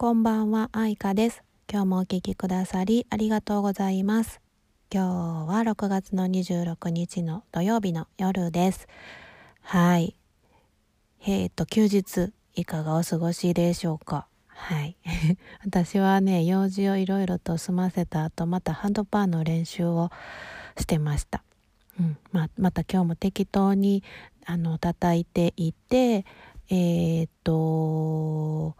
こんばんは、あいかです。今日もお聞きくださりありがとうございます。今日は6月の26日の土曜日の夜です。はい。えーっと、休日いかがお過ごしでしょうか？はい。私はね、用事をいろいろと済ませた後、またハンドパンの練習をしてました。うん。ままた今日も適当に、あの、叩いていて、えーっと、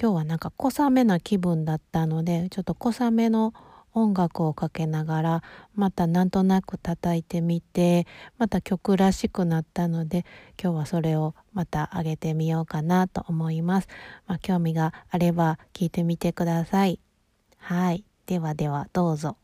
今日はなんか小雨な気分だったのでちょっと小雨の音楽をかけながらまたなんとなく叩いてみてまた曲らしくなったので今日はそれをまた上げてみようかなと思います。まあ、興味があれば聞いてみてください。はい。ではではどうぞ。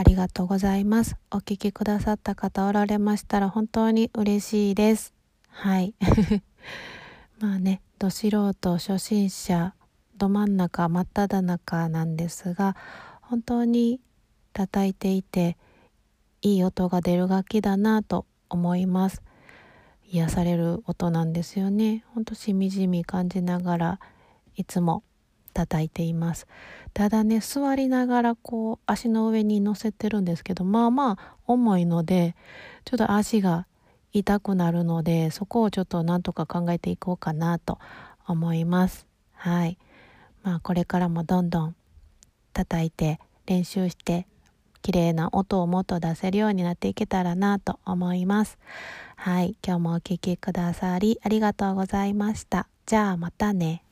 ありがとうございます。お聞きくださった方おられましたら本当に嬉しいです。はい。まあね、ど素人、初心者、ど真ん中、真っ只中なんですが、本当に叩いていて、いい音が出る楽器だなと思います。癒される音なんですよね。ほんとしみじみ感じながら、いつも叩いています。ただね、座りながらこう足の上に乗せてるんですけど、まあまあ重いので、ちょっと足が痛くなるので、そこをちょっとなんとか考えていこうかなと思います。はい。まあこれからもどんどん叩いて練習して綺麗な音をもっと出せるようになっていけたらなと思います。はい。今日もお聴きくださりありがとうございました。じゃあまたね。